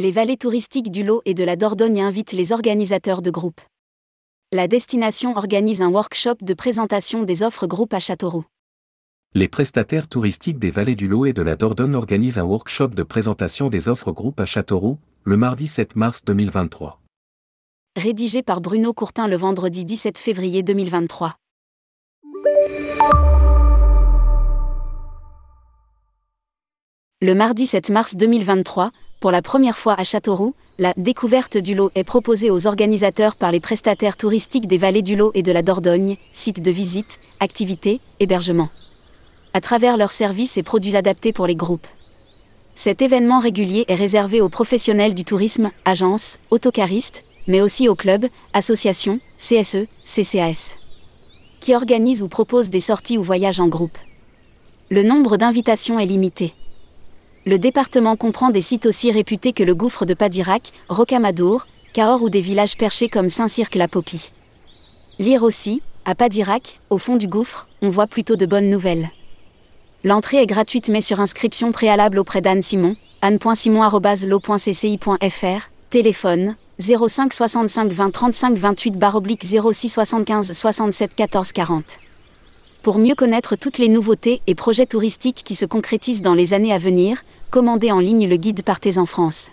Les vallées touristiques du Lot et de la Dordogne invitent les organisateurs de groupes. La destination organise un workshop de présentation des offres groupes à Châteauroux. Les prestataires touristiques des vallées du Lot et de la Dordogne organisent un workshop de présentation des offres groupes à Châteauroux, le mardi 7 mars 2023. Rédigé par Bruno Courtin le vendredi 17 février 2023. Le mardi 7 mars 2023, pour la première fois à Châteauroux, la découverte du lot est proposée aux organisateurs par les prestataires touristiques des vallées du Lot et de la Dordogne, sites de visite, activités, hébergement. À travers leurs services et produits adaptés pour les groupes. Cet événement régulier est réservé aux professionnels du tourisme, agences, autocaristes, mais aussi aux clubs, associations, CSE, CCAS, qui organisent ou proposent des sorties ou voyages en groupe. Le nombre d'invitations est limité. Le département comprend des sites aussi réputés que le gouffre de Padirac, Rocamadour, Cahors ou des villages perchés comme Saint-Cirque-la-Popie. Lire aussi, à Padirac, au fond du gouffre, on voit plutôt de bonnes nouvelles. L'entrée est gratuite mais sur inscription préalable auprès d'Anne Simon, anne.simon.lo.cci.fr, téléphone 05 65 20 35 28 baroblique 06 75 67 14 40. Pour mieux connaître toutes les nouveautés et projets touristiques qui se concrétisent dans les années à venir, commandez en ligne le guide Partez en France.